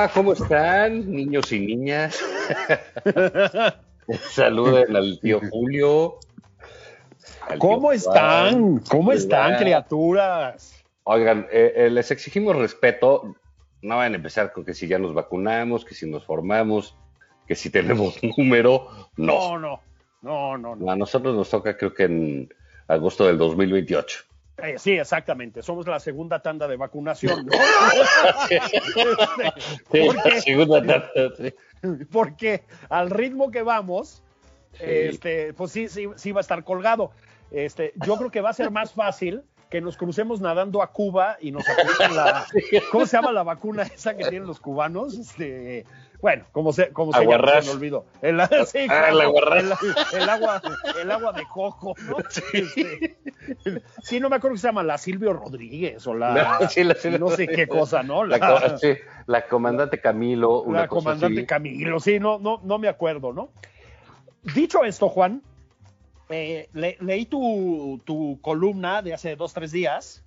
Hola, ¿cómo están, niños y niñas? Saluden al tío Julio. al ¿Cómo tío están? Juan. ¿Cómo están, Hola. criaturas? Oigan, eh, eh, les exigimos respeto. No van a empezar con que si ya nos vacunamos, que si nos formamos, que si tenemos número. No. No, no, no, no, no. A nosotros nos toca, creo que en agosto del 2028. Eh, sí, exactamente. Somos la segunda tanda de vacunación. ¿no? Sí, ¿Por qué? la segunda sí. Porque al ritmo que vamos, Sí. este, pues sí, sí, sí va a estar colgado. Este, yo creo que va a ser más fácil que nos crucemos nadando a Cuba y nos apliquen la, ¿cómo se llama la vacuna esa que tienen los cubanos? Este, bueno, como se, como se llama, se me olvidó. El, sí, Ah, claro, el aguarrás. el- el agua, el agua de coco, ¿no? Este, sí, no me acuerdo que se llama la Silvio Rodríguez o la, No, sí, la no sé qué cosa, ¿no? La, sí, la comandante Camilo, una la cosa comandante así. Camilo, sí, no, no, no me acuerdo, ¿no? Dicho esto, Juan, eh, le- leí tu, tu columna de hace dos, tres días,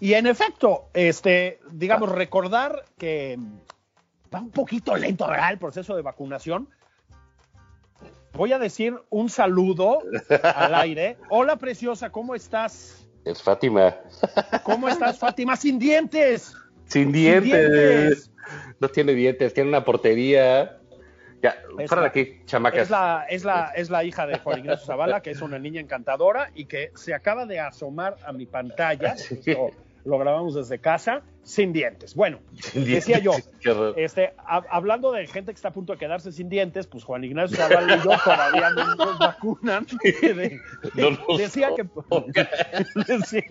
y en efecto, este, digamos, recordar que va un poquito lento, ¿verdad? El proceso de vacunación. Voy a decir un saludo al aire. Hola, preciosa, ¿cómo estás? Es Fátima. ¿Cómo estás, Fátima? Sin dientes. Sin dientes. dientes. No tiene dientes, tiene una portería. Ya, Es para la- aquí, chamacas. Es la, es, la, es la hija de Juan Ignacio Zavala, que es una niña encantadora y que se acaba de asomar a mi pantalla. Esto lo grabamos desde casa, sin dientes. Bueno, Sin decía yo, dientes. Este, ha- hablando de gente que está a punto de quedarse sin dientes, pues Juan Ignacio Zavala y yo todavía no nos vacunan. De- No nos decía que, decía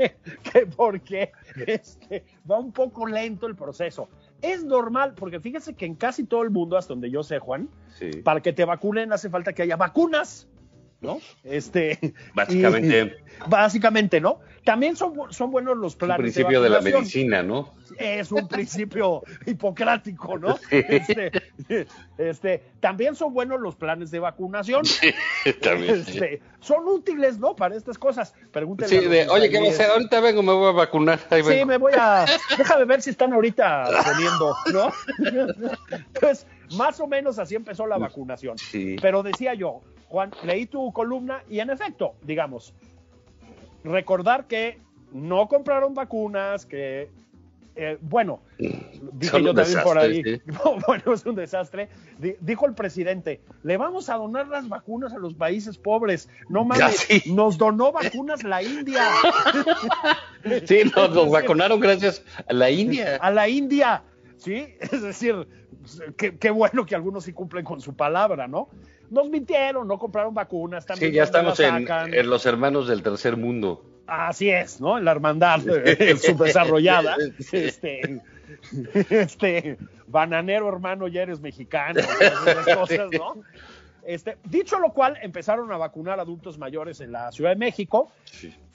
que porque este, va un poco lento el proceso. Es normal, porque fíjese que en casi todo el mundo, hasta donde yo sé, Juan, Sí. para que te vacunen hace falta que haya vacunas, ¿no? Este, Básicamente, y- básicamente, ¿no? También son, son buenos los un planes principio de la vacunación. medicina, ¿no? Es un principio hipocrático, ¿no? Sí. Este, este, también son buenos los planes de vacunación. También, sí. Este, son útiles, ¿no? Para estas cosas. Pregúntenle Sí, de, oye, ¿qué va a hacer? Ahorita vengo, me voy a vacunar. Ahí Sí, vengo. me voy a. Déjame ver si están ahorita poniendo, ¿no? Pues más o menos así empezó la vacunación. Sí. Pero decía yo, Juan, leí tu columna y en efecto, digamos, recordar que no compraron vacunas, que. eh, bueno, dije yo también por ahí. Bueno, es un desastre. Di- dijo el presidente: le vamos a donar las vacunas a los países pobres. No mames, sí. nos donó vacunas la India. Sí, nos, nos vacunaron gracias a la India. a la India, ¿sí? Es decir, qué, qué bueno que algunos sí cumplen con su palabra, ¿no? Nos mintieron, no compraron vacunas, también Sí, ya ¿dónde estamos en, los hermanos del tercer mundo. Así es, ¿no? En la hermandad eh, subdesarrollada. Este, este, bananero hermano, ya eres mexicano, todas esas cosas, ¿no? Este, dicho lo cual, empezaron a vacunar adultos mayores en la Ciudad de México.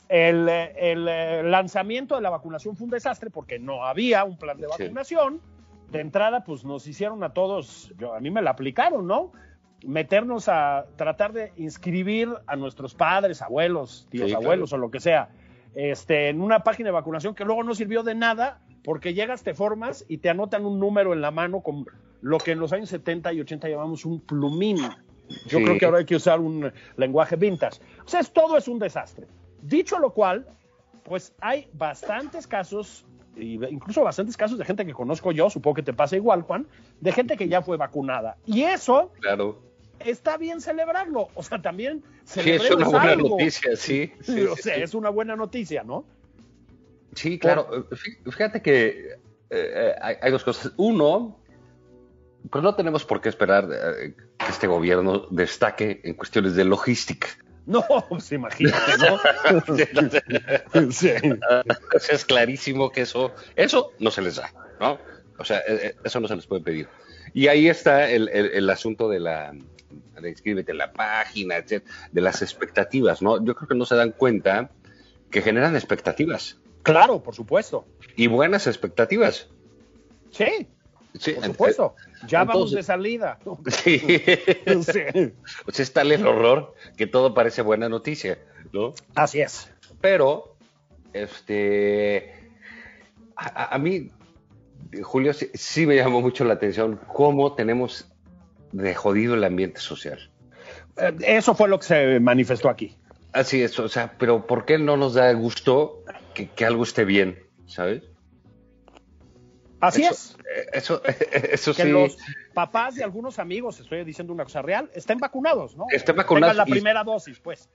El, eh, el, lanzamiento de la vacunación fue un desastre porque no había un plan de Sí. vacunación. De entrada, pues nos hicieron a todos, yo, a mí me la aplicaron, ¿no? Meternos a tratar de inscribir a nuestros padres, abuelos, tíos, Sí, claro. abuelos o lo que sea, este, en una página de vacunación que luego no sirvió de nada porque llegas, te formas y te anotan un número en la mano con lo que en los años 70 y 80 llamamos un plumín. Yo Sí. creo que ahora hay que usar un lenguaje vintage. O sea, es, todo es un desastre. Dicho lo cual, pues hay bastantes casos, incluso bastantes casos de gente que conozco yo, supongo que te pasa igual, Juan, de gente que ya fue vacunada. Y eso Claro. Está bien celebrarlo. O sea, también Sí, es una celebremos buena algo. noticia, sí. sí, o sea, es una buena noticia, ¿no? Sí, claro. Fí- Fíjate que eh, eh, hay, hay dos cosas. Uno, pues no tenemos por qué esperar eh, que este gobierno destaque en cuestiones de logística. No, pues imagínate, ¿no? sí. Es clarísimo que eso, eso no se les da, ¿no? O sea, eh, eh, eso no se les puede pedir. Y ahí está el, el- el asunto de la inscríbete en la página, etcétera, de las expectativas, ¿no? Yo creo que no se dan cuenta que generan expectativas Claro, por supuesto. y buenas expectativas. Sí, Sí, por supuesto. Ya vamos de salida. Sí. Sí. O sea, es tal el horror que todo parece buena noticia, ¿no? Así es. Pero, este, a mí, Julio, sí, sí me llamó mucho la atención cómo tenemos de jodido el ambiente social. Eh, Eso fue lo que se manifestó aquí. Así es, o sea, pero ¿por qué no nos da gusto que, que algo esté bien, ¿sabes? Así eso, es. eh, Eso, eso Que sí. los papás de algunos amigos, estoy diciendo una cosa real, estén vacunados, ¿no? Estén vacunados Tengan la y- primera dosis, pues.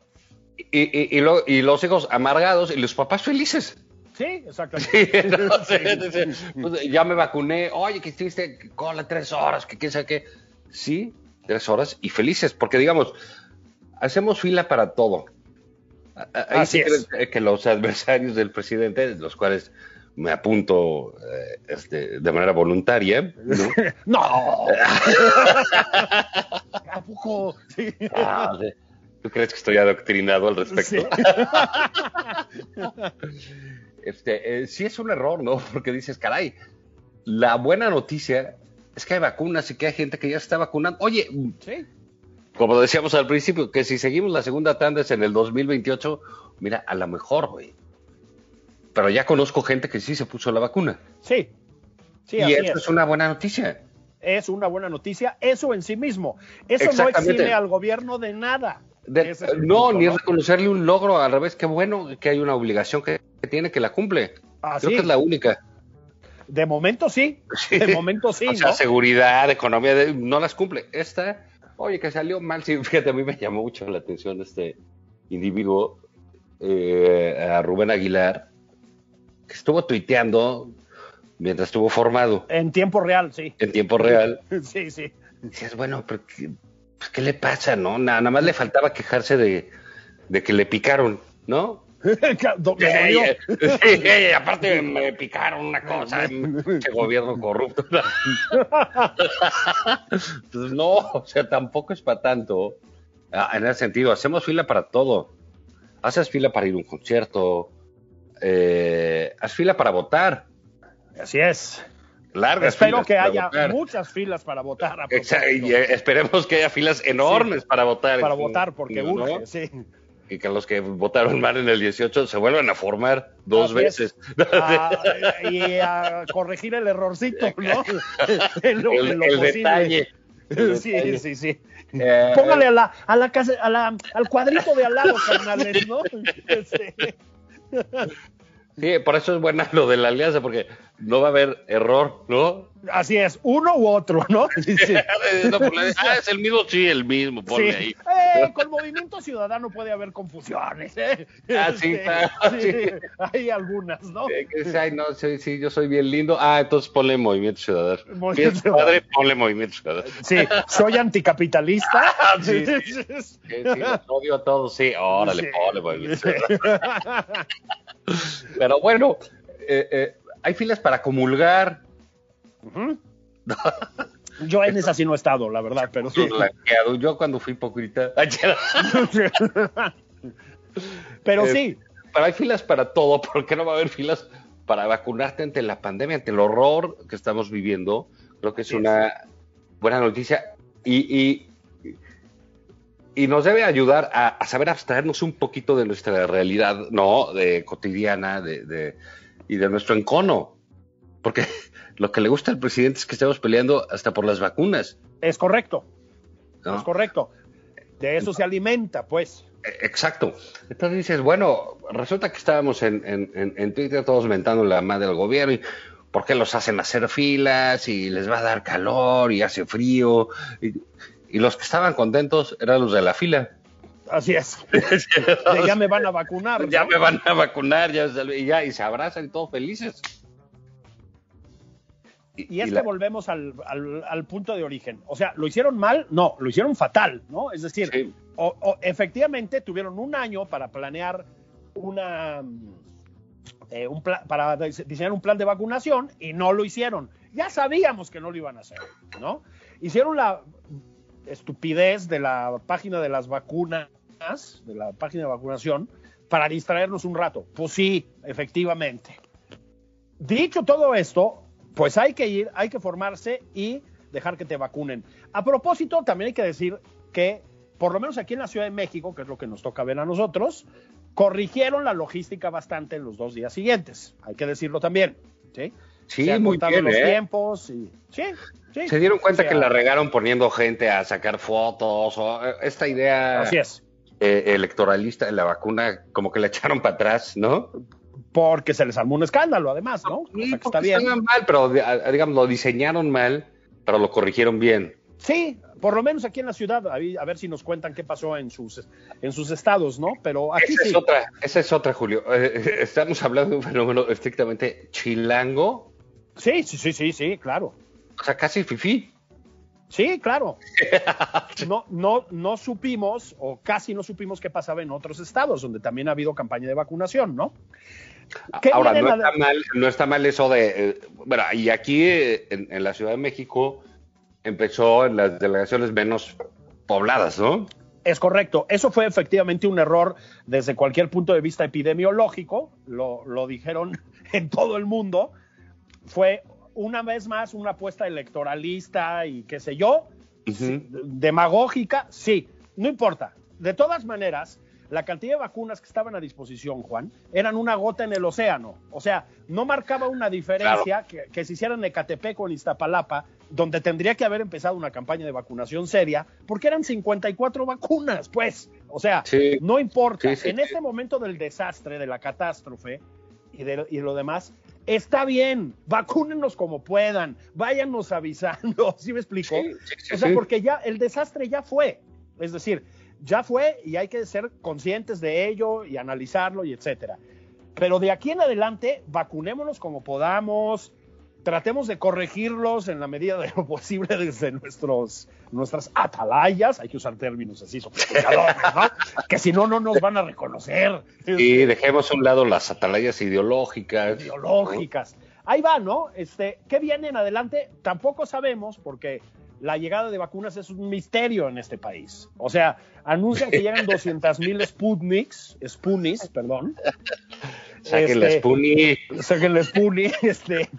Y, y- y lo- y los hijos amargados y los papás felices. Sí, exactamente. Sí, pues, ya me vacuné. Oye, que estuviste cola tres horas, que quién sabe qué. Sí, tres horas y felices, porque digamos, hacemos fila para todo. Ahí Así sí es. que los adversarios del presidente, los cuales me apunto eh, este, de manera voluntaria, ¿no? ¡No! ¿A poco? Sí. Ah. ¿Tú crees que estoy adoctrinado al respecto? Sí. Este, eh, sí es un error, ¿no? Porque dices, caray, la buena noticia es que hay vacunas y que hay gente que ya está vacunando. Oye, Sí. como decíamos al principio, que si seguimos la segunda tanda es en el 2028, mira, a lo mejor, güey. Pero ya conozco gente que sí se puso la vacuna. Sí. Sí, y eso es. es una buena noticia. Es una buena noticia. Eso en sí mismo. Eso no exime al gobierno de nada. De- es no, punto, ni ¿no? reconocerle un logro, al revés, qué bueno que hay una obligación que, que tiene que la cumple. Así. Creo que es la única. De momento sí. Sí. De momento sí, o sea, ¿no? seguridad, economía, de- no las cumple. Esta, oye, que salió mal. Sí, fíjate, a mí me llamó mucho la atención este individuo, eh, a Rubén Aguilar, que estuvo tuiteando mientras estuvo formado En tiempo real, sí. en tiempo real. Sí, sí. Decías, bueno, pero ¿qué, pues, ¿qué le pasa, no? Nada, nada más le faltaba quejarse de, de que le picaron, ¿no? Me dolió. Sí, sí, aparte me picaron una cosa, ese gobierno corrupto. Entonces, no, o sea, tampoco es para tanto. Ah, En ese sentido, hacemos fila para todo. Haces fila para ir a un concierto, eh, haz fila para votar. Así es. Largas Espero que haya votar. muchas filas para votar. a y, eh, esperemos que haya filas enormes para votar. para votar, porque ¿no? urge, sí. Y que los que votaron mal en el 18 se vuelvan a formar dos Así veces. Ah, y a corregir el errorcito, ¿no? En lo- el en lo el posible. detalle. Sí, sí, sí. Eh, Póngale a la, a la casa, a la, al cuadrito de al lado, carnales, ¿no? Sí, por eso es buena lo de la alianza, porque no va a haber error, ¿no? así es, uno u otro, ¿no? Sí, sí. No, por la- ah, es el mismo, sí, el mismo, ponle Sí. ahí. Eh, con Movimiento Ciudadano puede haber confusiones. ¿eh? Ah, sí, Este, claro, sí, sí. Hay algunas, ¿no? Eh, Ay, no, sí, yo soy bien lindo. Ah, entonces ponle Movimiento Ciudadano. Movimiento Si es Ciudadano. padre, ponle Movimiento Ciudadano. Sí, soy anticapitalista. sí, sí. Los odio a todos, sí, órale, ponle Movimiento Ciudadano. Pero bueno, eh, eh, hay filas para comulgar. Yo en esa sí no he estado, la verdad, pero sí. Blanqueado. Yo cuando fui poquita. Pero Eh, sí, Pero hay filas para todo. ¿Por qué no va a haber filas para vacunarte ante la pandemia, ante el horror que estamos viviendo? Creo que es Sí, una buena noticia y, y, y nos debe ayudar a, a saber abstraernos un poquito de nuestra realidad, ¿no? De cotidiana de, de- y de nuestro encono. Porque lo que le gusta al presidente es que estemos peleando hasta por las vacunas. es correcto, ¿no? es correcto. De eso se alimenta, pues. Exacto. Entonces dices, bueno, resulta que estábamos en, en, en Twitter todos mentando la madre del gobierno y ¿por qué los hacen hacer filas y les va a dar calor y hace frío? Y, y los que estaban contentos eran los de la fila. Así es. ya me van a vacunar. ¿no? Ya me van a vacunar, ya, y ya, y se abrazan y todos felices. Y, es que volvemos al, al, al, punto de origen. O sea, ¿lo hicieron mal? No, lo hicieron fatal, ¿no? Es decir, Sí. o, o efectivamente tuvieron un año para planear una. eh, un pla- para diseñar un plan de vacunación y no lo hicieron. Ya sabíamos que no lo iban a hacer, ¿no? Hicieron la estupidez de la página de las vacunas, de la página de vacunación, para distraernos un rato. Pues sí, efectivamente. Dicho todo esto, pues hay que ir, hay que formarse y dejar que te vacunen. A propósito, también hay que decir que, por lo menos aquí en la Ciudad de México, que es lo que nos toca ver a nosotros, corrigieron la logística bastante en los dos días siguientes. Hay que decirlo también. Sí, Sí, Se muy bien, los ¿eh? tiempos y sí, sí. Se dieron cuenta O sea, que la regaron poniendo gente a sacar fotos o eh, esta idea Así es. eh, electoralista de la vacuna, como que la echaron para atrás, ¿no? Porque se les armó un escándalo, además, ¿no? O sea, que está bien. mal, pero digamos, lo diseñaron mal, pero lo corrigieron bien. Sí, por lo menos aquí en la ciudad, a ver, a ver si nos cuentan qué pasó en sus, en sus estados, ¿no? Pero aquí Esa sí. es otra, esa es otra, Julio. Eh, estamos hablando de un fenómeno estrictamente chilango, Sí, sí, sí, sí, sí, claro. o sea, casi fifí. Sí, claro. No, no, no supimos, o casi no supimos qué pasaba en otros estados, donde también ha habido campaña de vacunación, ¿no? ¿Qué Ahora, no está, mal, no está mal eso de. eh, bueno, y aquí eh, en, en la Ciudad de México empezó en las delegaciones menos pobladas, ¿no? Es correcto. Eso fue efectivamente un error desde cualquier punto de vista epidemiológico. Lo, lo dijeron en todo el mundo. Fue una vez más una apuesta electoralista y qué sé yo. Demagógica, sí, no importa. De todas maneras, la cantidad de vacunas que estaban a disposición, Juan, eran una gota en el océano. O sea, no marcaba una diferencia que, que se hiciera en Ecatepec o en Iztapalapa, donde tendría que haber empezado una campaña de vacunación seria, porque eran 54 vacunas, pues. O sea, Sí. no importa. Sí, sí, en este momento del desastre, de la catástrofe y de y lo demás, está bien, vacúnenos como puedan, váyanos avisando, ¿sí me explico? Sí, sí, sí, o sea, porque ya el desastre ya fue. Es decir, ya fue y hay que ser conscientes de ello y analizarlo y etcétera. Pero de aquí en adelante, vacunémonos como podamos, tratemos de corregirlos en la medida de lo posible desde nuestros, nuestras atalayas, hay que usar términos así sofisticados, ¿no? que si no, no nos van a reconocer. Y dejemos a un lado las atalayas ideológicas. ideológicas. Ahí va, ¿no? Este, ¿Qué viene en adelante? Tampoco sabemos porque la llegada de vacunas es un misterio en este país. O sea, anuncian que llegan 200 mil Sputniks, Spunis, perdón. Saquen la Este, Spoonie. Saquen el Sputnik, este,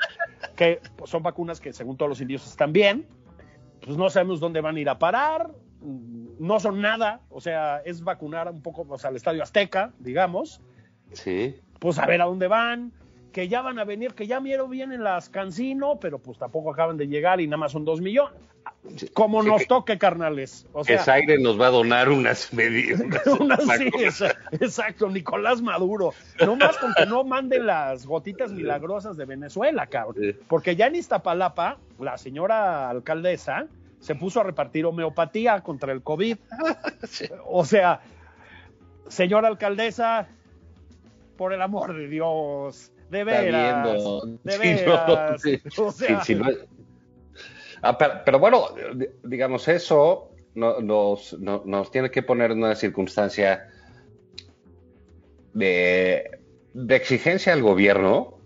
que pues, son vacunas que según todos los indios están bien. Pues no sabemos dónde van a ir a parar. No son nada. O sea, es vacunar un poco pues, al Estadio Azteca, digamos Sí. pues a ver a dónde van, que ya van a venir, que ya vieron bien en las Cancino, pero pues tampoco acaban de llegar y nada más son dos millones. Como Sí, nos que- toque, carnales. O sea, Zaire nos va a donar unas medidas. una- sí, exacto, Nicolás Maduro. No más con que no manden las gotitas milagrosas de Venezuela, cabrón. Porque ya en Iztapalapa, la señora alcaldesa se puso a repartir homeopatía contra el COVID. O sea, señora alcaldesa, por el amor de Dios, de veras, de Sí, no, sí. o sea, Sí, sí, no- Ah, pero, pero bueno, di- digamos, eso no- nos, no- nos tiene que poner en una circunstancia de, de exigencia al gobierno,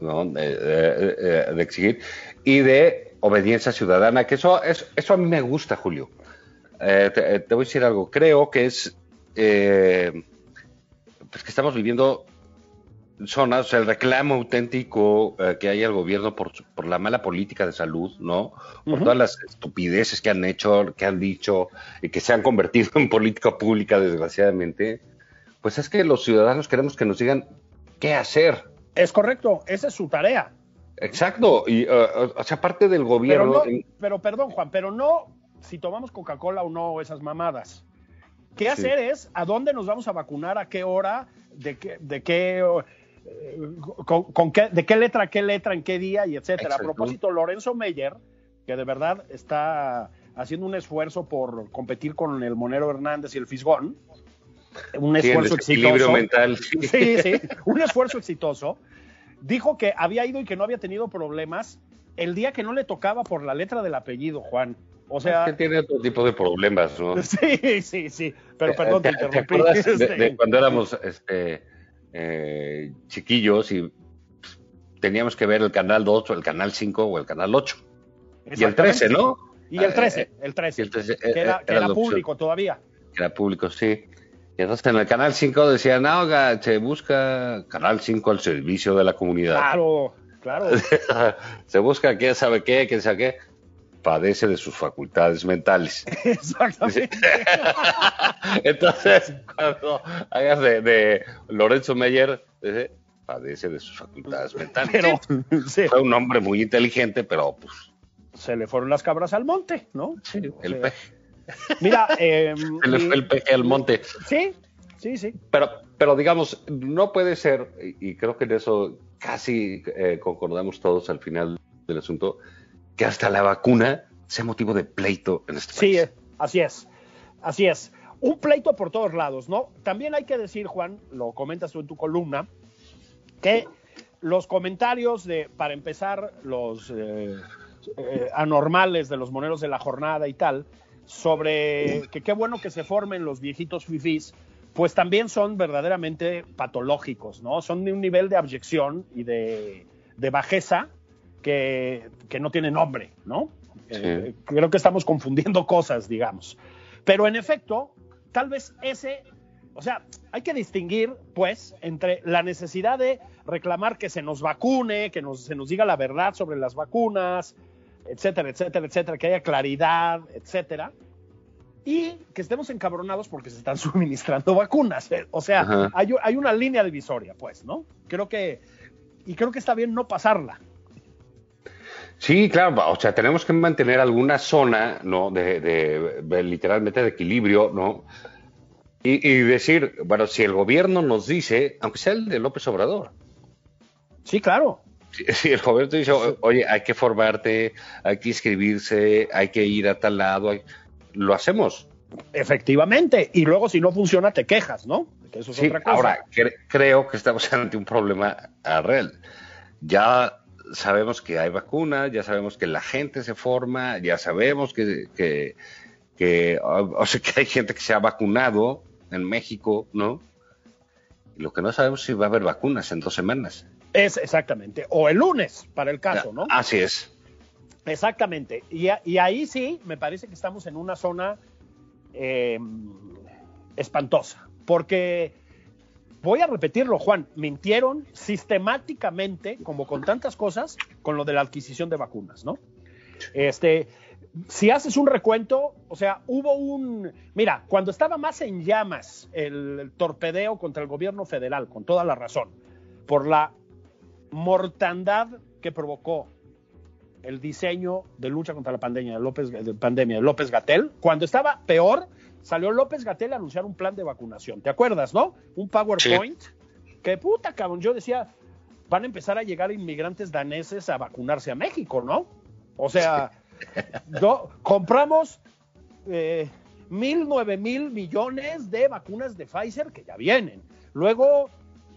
¿no? De, de- de- de exigir, y de obediencia ciudadana, que eso, es, eso a mí me gusta, Julio. Eh, te, te voy a decir algo, creo que es, eh, pues que estamos viviendo zonas, o sea, el reclamo auténtico eh, que hay al gobierno por, por la mala política de salud, ¿no? Por todas las estupideces que han hecho, que han dicho y que se han convertido en política pública, desgraciadamente, pues es que los ciudadanos queremos que nos digan qué hacer. es correcto, esa es su tarea. Exacto, y eh, o sea, parte del Pero, gobierno, no, en- pero perdón, Juan, pero no si tomamos Coca-Cola o no esas mamadas. qué hacer es a dónde nos vamos a vacunar, a qué hora, de qué, de qué, con, con qué, de qué letra, qué letra, en qué día y etcétera. A propósito, Lorenzo Meyer, que de verdad está haciendo un esfuerzo por competir con el Monero Hernández y el Fisgón, un Sí, el esfuerzo desequilibrio exitoso. mental. sí. Sí, un esfuerzo exitoso. Dijo que había ido y que no había tenido problemas el día que no le tocaba por la letra del apellido, Juan. O sea, Es que tiene otro tipo de problemas, ¿no? sí, sí, sí. Pero perdón, te, ¿Te, te interrumpí. acuerdas de, de cuando éramos este, eh, chiquillos y pues, teníamos que ver el canal 2 o el canal 5 o el canal 8? Y el 13, ¿no? Y el 13, Eh, el 13. y el 13, que eh, era, era que era público todavía. era público, sí. Y entonces en el canal 5 decían, no, oiga, se busca canal 5 al servicio de la comunidad. Claro, claro. se busca quién sabe qué, quién sabe qué. Padece de sus facultades mentales. Exactamente. Entonces, cuando hagas de, de Lorenzo Meyer, dice, padece de sus facultades mentales. Pero sí, Fue un hombre muy inteligente, pero pues se le fueron las cabras al monte, ¿no? el O sea, peje. Mira, eh, Se le y- fue el peje al monte. sí, sí, sí. Pero, pero digamos, no puede ser, y, y creo que en eso casi eh, concordamos todos al final del asunto, que hasta la vacuna sea motivo de pleito en este Sí, país. eh, así es. Así es. Un pleito por todos lados, ¿no? También hay que decir, Juan, lo comentas tú en tu columna, que los comentarios de, para empezar, los eh, eh, anormales de los moneros de la jornada y tal, sobre que qué bueno que se formen los viejitos fifís, pues también son verdaderamente patológicos, ¿no? Son de un nivel de abyección y de, de bajeza que, que no tiene nombre, ¿no? Eh, creo que estamos confundiendo cosas, digamos. Pero en efecto, tal vez ese, o sea, hay que distinguir, pues, entre la necesidad de reclamar que se nos vacune, que nos, se nos diga la verdad sobre las vacunas, etcétera, etcétera, etcétera, que haya claridad, etcétera, y que estemos encabronados porque se están suministrando vacunas. Eh, O sea, hay, hay una línea divisoria, pues, ¿no? Creo que, y creo que está bien no pasarla. Sí, claro, o sea, tenemos que mantener alguna zona, ¿no? De, de- de literalmente de equilibrio, ¿no? Y, y decir, bueno, si el gobierno nos dice, aunque sea el de López Obrador, Sí, claro. si, si el gobierno te dice, "O- oye, hay que formarte, hay que inscribirse, hay que ir a tal lado, hay- lo hacemos. Efectivamente. Y luego, si no funciona, te quejas, ¿no? Que eso es Sí, otra cosa. ahora, cre- creo que estamos ante un problema real. Ya sabemos que hay vacunas, ya sabemos que la gente se forma, ya sabemos que, que, que, o o sea, que hay gente que se ha vacunado en México, ¿no? Y Lo que no sabemos es si va a haber vacunas en dos semanas. Es exactamente. O el lunes, para el caso, ¿no? Así es. Exactamente. Y, ahí sí, me parece que estamos en una zona eh, espantosa. Porque, voy a repetirlo, Juan, mintieron sistemáticamente, como con tantas cosas, con lo de la adquisición de vacunas, ¿no? Este, si haces un recuento, o sea, hubo un... Mira, cuando estaba más en llamas el, torpedeo contra el gobierno federal, con toda la razón, por la mortandad que provocó el diseño de lucha contra la pandemia de López, de pandemia de López Gatel, cuando estaba peor, salió López Gatel a anunciar un plan de vacunación. ¿Te acuerdas, no? Un PowerPoint. Que puta, cabrón. Yo decía, van a empezar a llegar inmigrantes daneses a vacunarse a México, ¿no? O sea, no, compramos eh, mil, nueve mil millones de vacunas de Pfizer que ya vienen. Luego,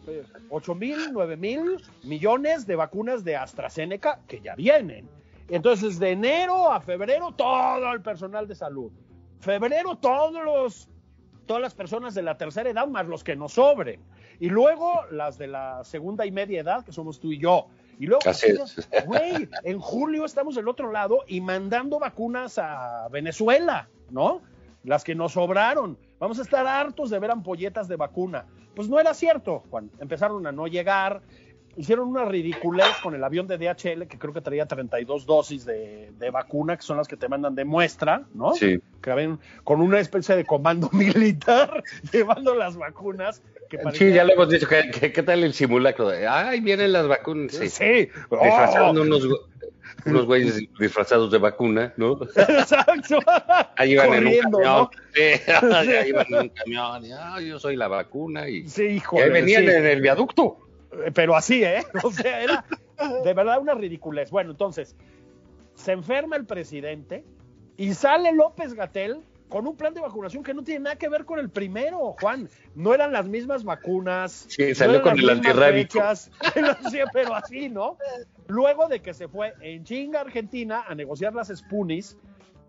eh, ocho mil, nueve mil millones de vacunas de AstraZeneca que ya vienen. Entonces, de enero a febrero, todo el personal de salud. Febrero, todos los, todas las personas de la tercera edad, más los que nos sobren. Y luego las de la segunda y media edad, que somos tú y yo. Y luego, güey, en julio estamos del otro lado y mandando vacunas a Venezuela, ¿no? Las que nos sobraron. Vamos a estar hartos de ver ampolletas de vacuna. Pues no era cierto, Juan. Empezaron a no llegar. Hicieron una ridiculez con el avión de DHL que creo que traía 32 dosis de, de vacuna, que son las que te mandan de muestra, ¿no? Sí. Que ven con una especie de comando militar llevando las vacunas. Que Sí, ya le hemos dicho. ¿Qué, qué, qué tal el simulacro? Ay, vienen las vacunas. Sí. Oh, unos, go- unos güeyes disfrazados de vacuna, ¿no? Exacto. Ahí iban Corriendo, en un camión. ¿no? Sí, ahí iban en un camión. Y, "Ah, yo soy la vacuna. Y, Sí, híjole. ahí venían sí. en el viaducto. Pero así, ¿eh? O sea, era de verdad una ridiculez. Bueno, entonces, se enferma el presidente y sale López Gatel con un plan de vacunación que no tiene nada que ver con el primero, Juan. No eran las mismas vacunas. Sí, no salió eran con las el antirrábico. pero así, ¿no? Luego de que se fue en chinga Argentina a negociar las Spunis,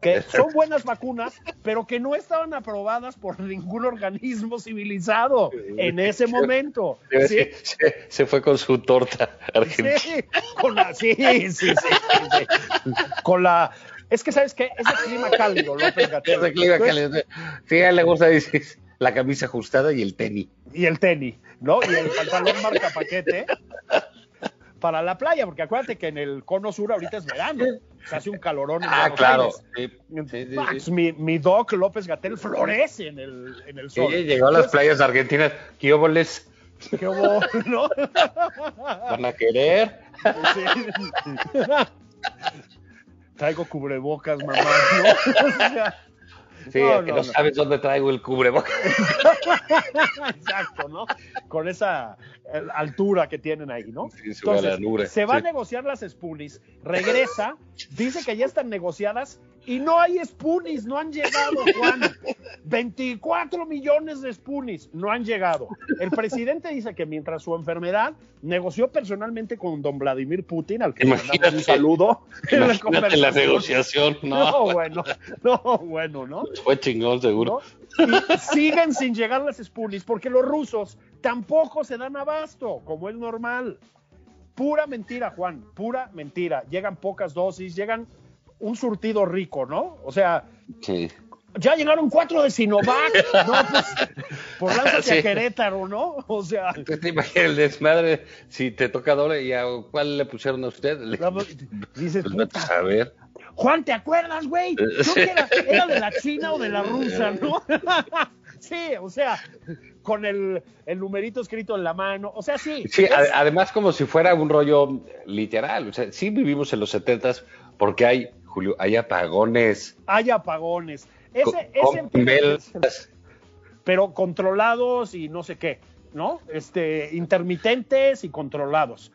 que son buenas vacunas, pero que no estaban aprobadas por ningún organismo civilizado en ese momento. ¿sí? Se, se fue con su torta argentina. Sí, con la, sí, sí, sí. Con la, es que sabes qué, es de clima cálido, López Gatell. Ese clima Entonces, cálido. Sí, a él le gusta dices, la camisa ajustada y el tenis. Y el tenis, ¿no? Y el pantalón marca paquete para la playa, porque acuérdate que en el cono sur ahorita es verano, se hace un calorón. en Ah, claro. Aires. Sí, sí, sí, Max, sí. Mi, mi doc López Gatel florece en el, en el Sí, sol. llegó a las Entonces, playas argentinas. ¿Qué óboles ¿qué? ¿No? van a querer? Traigo cubrebocas, mamá, ¿no? O sea, Sí, No, que no, no, no. sabes dónde traigo el cubrebocas. Exacto, ¿no? Con esa eh, altura que tienen ahí, ¿no? Sí, se va sí. a negociar las Spunis, regresa, dice que ya están negociadas y no hay Spunis, no han llegado, Juan. 24 millones de Spunis no han llegado. El presidente dice que mientras su enfermedad negoció personalmente con don Vladimir Putin, al que le mandamos Imagínate. un saludo. en la Imagínate la negociación. No, No, bueno, no, bueno, ¿no? fue chingón, seguro. ¿no? Y siguen sin llegar las Spunis porque los rusos tampoco se dan abasto, como es normal. Pura mentira, Juan, pura mentira. Llegan pocas dosis, llegan un surtido rico, ¿no? O sea, Sí. ya llegaron cuatro de Sinovac, ¿no? Pues, por lánzate Sí. a Querétaro, ¿no? O sea, ¿Tú te imaginas el desmadre si te toca doble y a cuál le pusieron a usted? Le- dices, Pues puta, a ver. Juan, ¿te acuerdas, güey? Que era, era de la China o de la rusa, ¿no? sí, o sea, con el, el numerito escrito en la mano. O sea, sí. Sí, es- además como si fuera un rollo literal. O sea, sí vivimos en los setentas porque hay, Julio, hay apagones. hay apagones. Ese, con ese pero controlados y no sé qué, ¿no? Este, intermitentes y controlados.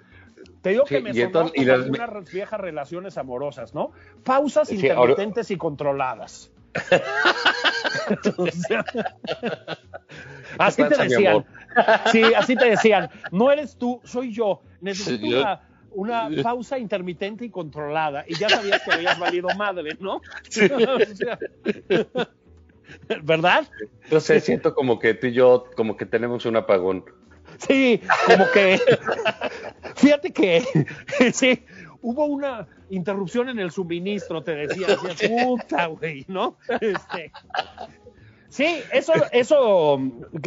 Te digo Sí, que me sonó y las- algunas viejas relaciones amorosas, ¿no? Pausas Sí, ahora- intermitentes y controladas. Así te decían. Sí, así te decían. No eres tú, soy yo. Necesito Sí, yo- una, una pausa intermitente y controlada. Y ya sabías que habías valido madre, ¿no? O sea, ¿Verdad? No sé, siento como que tú y yo, como que tenemos un apagón. Sí, como que. Fíjate que. Sí, hubo una interrupción en el suministro, te decía. Decías, puta, güey, ¿no? Este, sí, eso, eso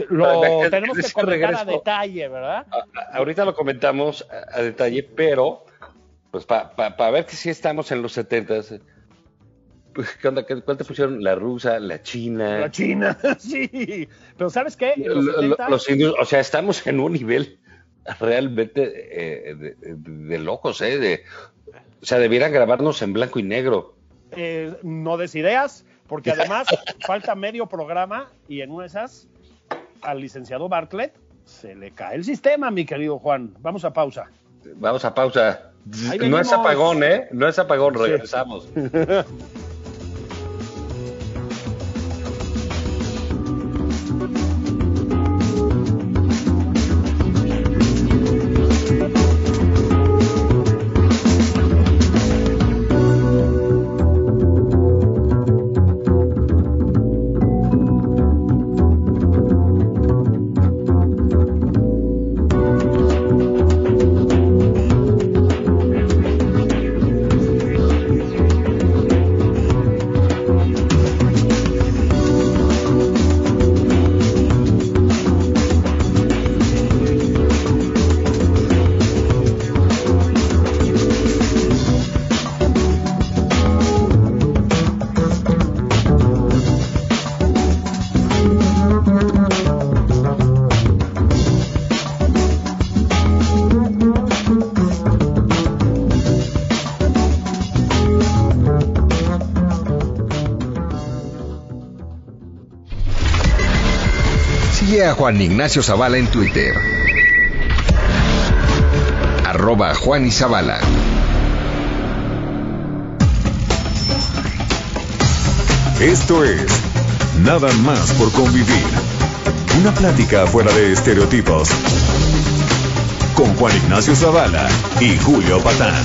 lo tenemos que comentar a regreso- detalle, ¿verdad? A- a- ahorita lo comentamos a, a detalle, pero pues para ver que sí estamos en los setentas. Pues, ¿qué onda? ¿Qué- ¿Cuál te pusieron? La rusa, la china. La China, sí. Pero ¿sabes qué? Los Lo- lo- 70, los indios, o sea, estamos en un nivel realmente eh, de locos, ¿eh? De, o sea, debieran grabarnos en blanco y negro. eh, no des ideas, porque además falta medio programa y en una de esas al licenciado Bartlett se le cae el sistema, mi querido Juan. Vamos a pausa. Vamos a pausa. No es apagón, ¿eh? No es apagón, regresamos. Juan Ignacio Zavala en Twitter. Arroba Juan y. Esto es Nada más por convivir. Una plática fuera de estereotipos. Con Juan Ignacio Zavala y Julio Patán.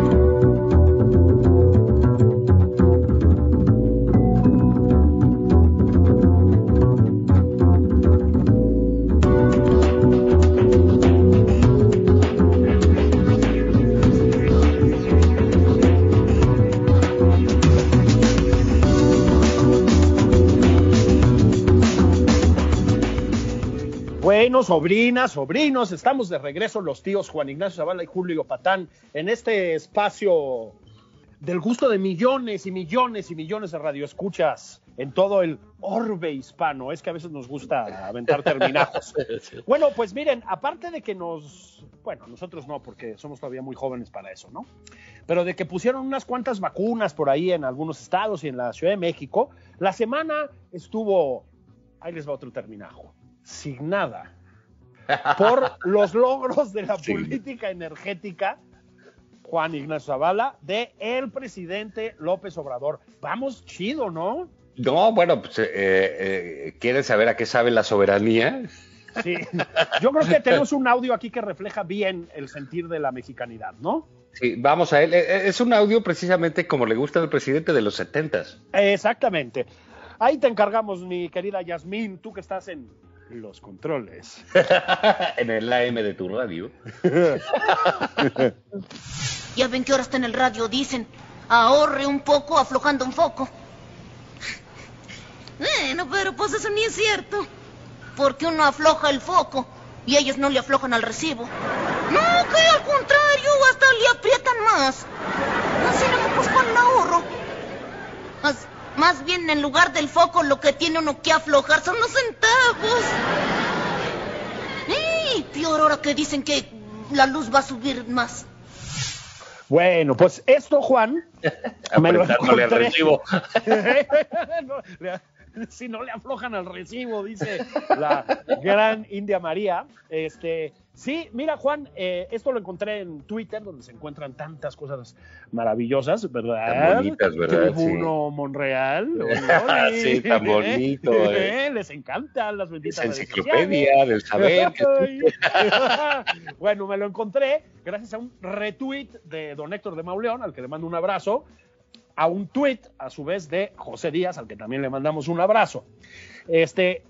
Sobrinas, sobrinos, estamos de regreso los tíos Juan Ignacio Zavala y Julio Patán en este espacio del gusto de millones y millones y millones de radioescuchas en todo el orbe hispano. Es que a veces nos gusta aventar terminajos. Bueno, pues miren, aparte de que nos, bueno, nosotros no, porque somos todavía muy jóvenes para eso, ¿no? Pero de que pusieron unas cuantas vacunas por ahí en algunos estados y en la Ciudad de México, la semana estuvo, ahí les va otro terminajo signada por los logros de la Sí. política energética, Juan Ignacio Zavala, de el presidente López Obrador. Vamos chido, ¿no? No, bueno, pues, eh, eh, ¿quieres saber a qué sabe la soberanía? Sí. Yo creo que tenemos un audio aquí que refleja bien el sentir de la mexicanidad, ¿no? Sí, vamos a él. Eh, Es un audio precisamente como le gusta al presidente de los setentas. Exactamente. Ahí te encargamos, mi querida Yasmín, tú que estás en los controles. en el AM de tu radio. Ya ven que ahora está en el radio, dicen, ahorre un poco aflojando un foco. Bueno, pero pues eso ni es cierto. Porque uno afloja el foco y ellos no le aflojan al recibo. No, que al contrario, hasta le aprietan más. Así no, pues con el ahorro. Más, más bien en lugar del foco lo que tiene uno que aflojar son los centavos. Y peor ahora que dicen que la luz va a subir más. Bueno, pues esto, Juan, me lo al encontré. recibo. Si no le aflojan al recibo, dice la gran India María. Este, sí, mira, Juan, eh, esto lo encontré en Twitter, donde se encuentran tantas cosas maravillosas, ¿verdad? Tan bonitas, ¿verdad? Tribuno Monreal. Sí, tan bonito, eh. Les encantan las benditas redes enciclopedia del saber. bueno, me lo encontré gracias a un retweet de don Héctor de Mauleón, al que le mando un abrazo, a un tweet, a su vez, de José Díaz, al que también le mandamos un abrazo. Este,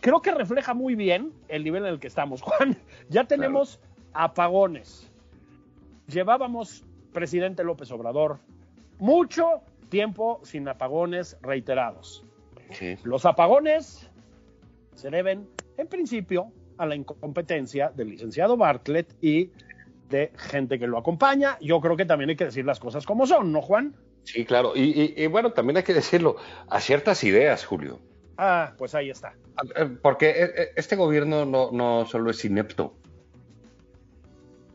creo que refleja muy bien el nivel en el que estamos, Juan. Ya tenemos apagones. Llevábamos, presidente López Obrador, mucho tiempo sin apagones reiterados. Sí. Los apagones se deben, en principio, a la incompetencia del licenciado Bartlett y de gente que lo acompaña. Yo creo que también hay que decir las cosas como son, ¿no, Juan? Sí, claro. Y, y- y bueno, también hay que decirlo, a ciertas ideas, Julio. Ah, pues ahí está. Porque eh, eh, este gobierno no, no solo es inepto.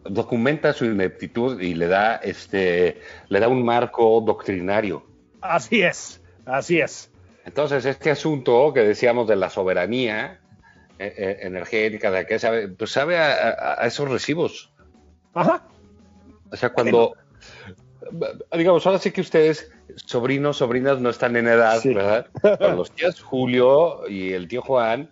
Documenta su ineptitud y le da este le da un marco doctrinario. Así es, así es. Entonces, este asunto que decíamos de la soberanía eh, eh, energética, de qué sabe, pues sabe a, a- a esos recibos. Ajá. O sea, cuando, digamos, ahora sí que ustedes, sobrinos, sobrinas, no están en edad, Sí. ¿verdad? Pero los tíos Julio y el tío Juan,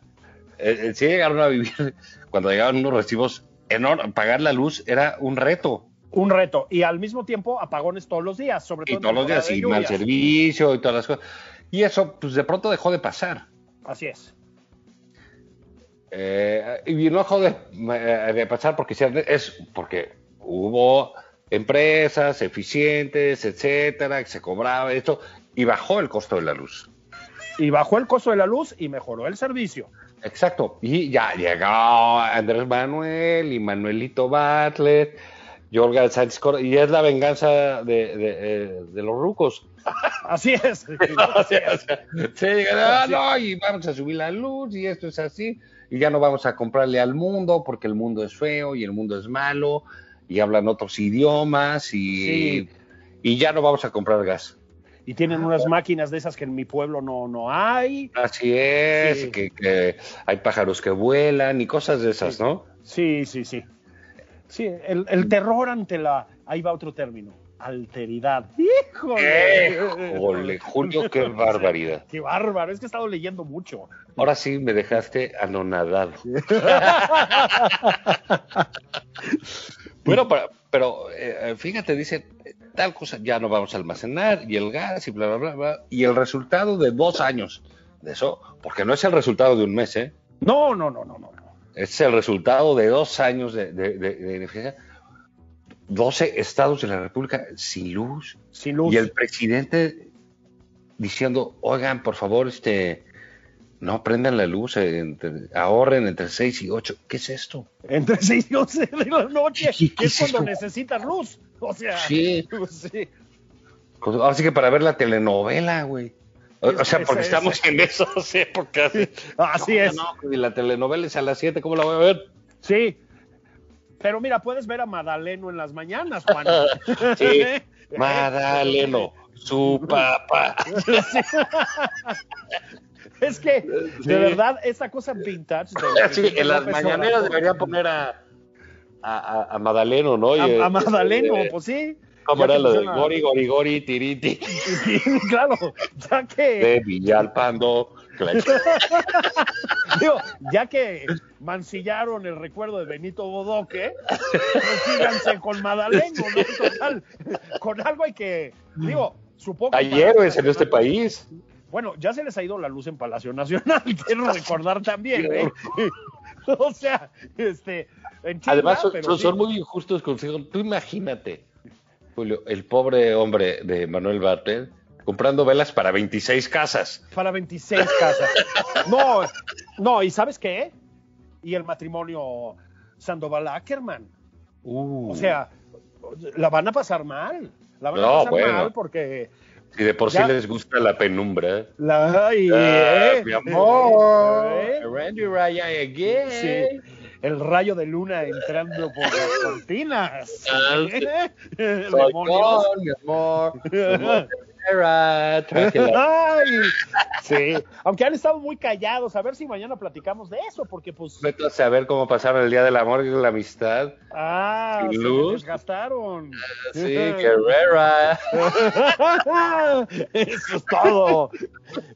eh, eh, sí llegaron a vivir, cuando llegaban unos recibos enormes, pagar la luz era un reto. Un reto. Y al mismo tiempo, apagones todos los días, sobre todo. Y en todos los días, y mal servicio y todas las cosas. Y eso, pues de pronto dejó de pasar. Así es. Eh, y no dejó de, eh, de pasar porque es porque hubo empresas eficientes, etcétera, que se cobraba esto y bajó el costo de la luz. Y bajó el costo de la luz y mejoró el servicio. Exacto. Y ya llegó Andrés Manuel y Manuelito Bartlett Yorga Sánchez Córdoba, y es la venganza de, de, eh, de los rucos. Así es. O sea, se digan, ah, no, y vamos a subir la luz, y esto es así, y ya no vamos a comprarle al mundo porque el mundo es feo y el mundo es malo, y hablan otros idiomas, y, Sí. y ya no vamos a comprar gas. Y tienen unas máquinas de esas que en mi pueblo no, no hay. Así es, Sí. que, que hay pájaros que vuelan y cosas de esas, ¿no? Sí, sí, sí. Sí, el, el terror ante la. Ahí va otro término. Alteridad. ¡Híjole! Híjole, Julio, qué barbaridad. ¡Qué bárbaro! Es que he estado leyendo mucho. Ahora sí me dejaste anonadado. bueno, pero, pero, eh, fíjate, dice, tal cosa ya no vamos a almacenar y el gas y bla, bla, bla, bla. Y el resultado de dos años de eso, porque no es el resultado de un mes, ¿eh? No, no, no, no, no. Es el resultado de dos años de, de, de, de emergencia. 12 estados de la República sin luz. Sin luz. Y el presidente diciendo, oigan, por favor, este, no prendan la luz, eh, entre- ahorren entre 6 y 8. ¿Qué es esto? Entre 6 y 11 de la noche, ¿Qué- qué es es cuando necesitas luz. O sea, Sí. sí. Pues, Así que para ver la telenovela, güey. O, o sea, porque es- estamos en esas épocas. Así No, es. No, no, y la telenovela es a las 7, ¿cómo la voy a ver? Sí. Pero mira, puedes ver a Madaleno en las mañanas, Juan. Sí. ¿Eh? Madaleno, su papá. Es que, Sí. de verdad, esta cosa vintage. del Sí, en las mañaneras deberían poner a, a, a- Madaleno, ¿no? Y, A, a Madaleno, eh, pues sí. ¿Cómo era lo de Gori, Gori, Gori, Tiriti? Sí, claro, ya que, De Villalpando. digo, ya que mancillaron el recuerdo de Benito Bodoque, pues síganse con Madaleno, ¿no? Total, con algo hay que, digo, supongo que Hay héroes en este país. Bueno, ya se les ha ido la luz en Palacio Nacional, quiero recordar también, ¿eh? O sea, este, en China, Además, son, pero son- sí. muy injustos consigo. Tú imagínate, Julio, el pobre hombre de Manuel Bartlett comprando velas para 26 casas. Para 26 casas. No, no, ¿y sabes qué? Y el matrimonio Sandoval Ackerman. Uh, O sea, la van a pasar mal. La van a No, pasar bueno. mal porque si de por sí ya- les gusta la penumbra. la ay, Ah, eh, mi amor. eh, Randy Raya again. sí, el rayo de luna entrando por las cortinas. Sí. Eh, Soy yo, mi amor. Ay, sí, aunque han estado muy callados, a ver si mañana platicamos de eso, porque pues, Vete a saber cómo pasaron el Día del Amor y de la Amistad. ah, Sin se luz. desgastaron. Sí, Guerrera. Eso es todo.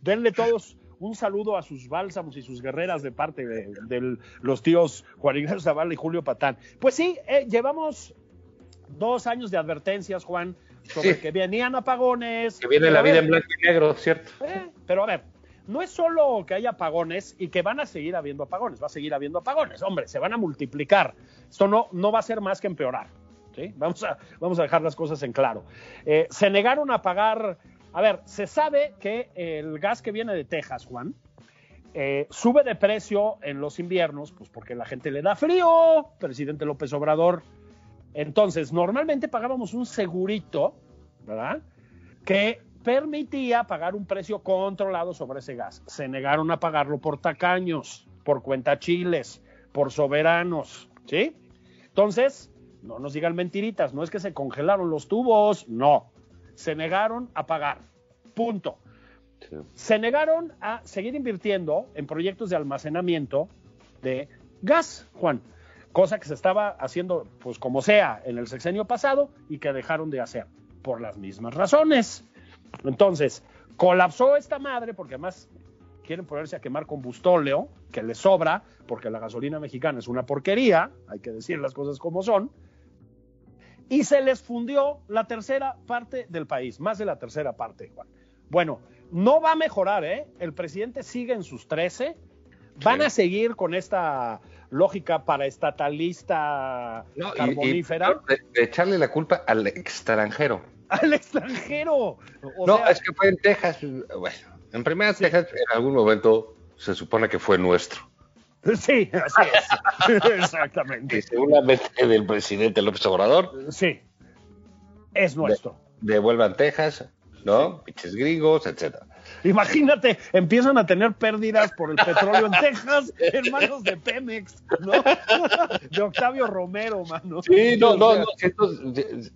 Denle todos un saludo a sus bálsamos y sus guerreras de parte de, de los tíos Juan Ignacio Zavala y Julio Patán. Pues sí, eh, llevamos dos años de advertencias, Juan, sobre Sí. que venían apagones. Que viene la vida ver, en blanco y negro, ¿cierto? eh, pero a ver, no es solo que haya apagones y que van a seguir habiendo apagones, va a seguir habiendo apagones, hombre, se van a multiplicar. Esto no, no va a ser más que empeorar. ¿sí? Vamos, a, vamos a dejar las cosas en claro. Eh, se negaron a pagar, a ver, se sabe que el gas que viene de Texas, Juan, eh, sube de precio en los inviernos, pues porque la gente le da frío, presidente López Obrador. Entonces, normalmente pagábamos un segurito, ¿verdad? Que permitía pagar un precio controlado sobre ese gas. Se negaron a pagarlo por tacaños, por cuentachiles, por soberanos, ¿sí? Entonces, no nos digan mentiritas, no es que se congelaron los tubos, no. Se negaron a pagar. Punto. Sí. Se negaron a seguir invirtiendo en proyectos de almacenamiento de gas, Juan, cosa que se estaba haciendo, pues como sea, en el sexenio pasado y que dejaron de hacer por las mismas razones. Entonces, colapsó esta madre porque además quieren ponerse a quemar combustóleo, que les sobra, porque la gasolina mexicana es una porquería, hay que decir las cosas como son, y se les fundió la tercera parte del país, más de la tercera parte, Juan. Bueno, no va a mejorar, ¿eh? El presidente sigue en sus 13, van Sí. a seguir con esta lógica paraestatalista No, y- carbonífera y de, de echarle la culpa al extranjero. al extranjero. O no, sea, es que fue en Texas. Bueno, en primera Texas en algún momento se supone que fue nuestro. Sí, así es. Exactamente. Y según la mente del presidente López Obrador, Sí. Es nuestro. devuelvan Texas, ¿no? Pinches gringos, etcétera. Imagínate, empiezan a tener pérdidas por el petróleo en Texas, hermanos de Pemex, ¿no? De Octavio Romero, mano. Sí, no, no, no. Si, entonces,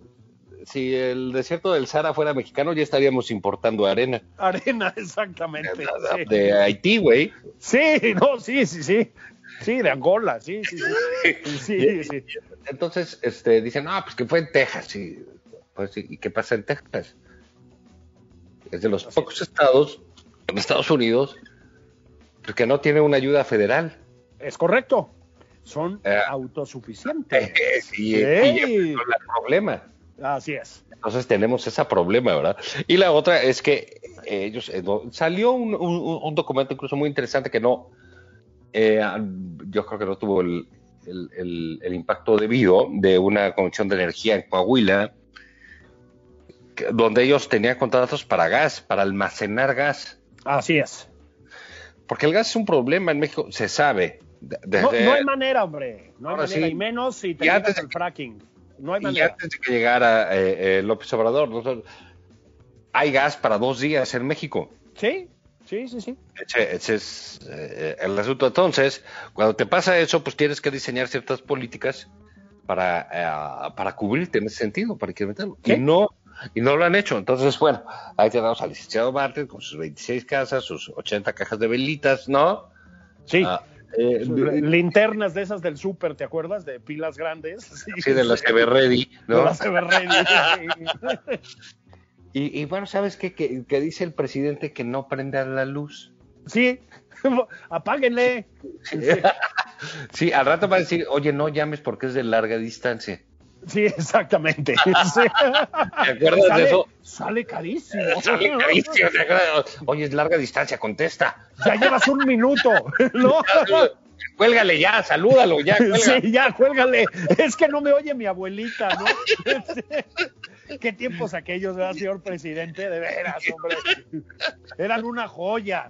si el desierto del Sahara fuera mexicano, ya estaríamos importando arena. Arena, exactamente. sí. De Haití, güey. Sí, no, sí, sí, sí. Sí, de Angola, sí, sí, sí. Sí, sí. Entonces, este, dicen, no, pues que fue en Texas. Y, pues, ¿y qué pasa en Texas? Es de los pocos estados en Estados Unidos que no tiene una ayuda federal. Es correcto. Son Eh. autosuficientes. y, Sí. y ese es el problema. Así es. Entonces tenemos ese problema, ¿verdad? Y la otra es que ellos, eh, no- salió un, un- un documento incluso muy interesante que no, eh, yo creo que no tuvo el, el- el- el impacto debido de una comisión de energía en Coahuila, donde ellos tenían contratos para gas, para almacenar gas, Así es. porque el gas es un problema en México, se sabe. No, no hay manera, hombre. No hay Ahora manera. sí. Y menos si te Y antes que- fracking. No hay y manera. antes de que llegara eh, eh, López Obrador, hay gas para dos días en México. Sí, sí, sí, sí. Ese, ese es eh, el asunto. Entonces, cuando te pasa eso, pues tienes que diseñar ciertas políticas para, eh, para cubrirte en ese sentido, para incrementarlo. Sí. Y no y no lo han hecho. Entonces, bueno, ahí tenemos al licenciado Martín con sus 26 casas, sus 80 cajas de velitas, ¿no? Sí. Ah, eh, Linternas de esas del súper, ¿te acuerdas? De pilas grandes. Sí, sí, de las Ever Ready, De las Everready, sí. Y, y bueno, ¿sabes qué? Que, que dice el presidente que no prenda la luz. Sí, apáguenle. Sí, al rato va a decir, oye, no llames porque es de larga distancia. Sí, exactamente. Sí. ¿Te acuerdas de sale, eso? Sale carísimo. Sale carísimo, ¿te acuerdas? Oye, es larga distancia, contesta. Ya llevas un minuto, ¿no? Cuélgale ya, salúdalo ya, cuelga. Sí, ya, cuélgale. Es que no me oye mi abuelita, ¿no? Qué tiempos aquellos, ¿verdad, señor presidente? De veras, hombre. Eran una joya.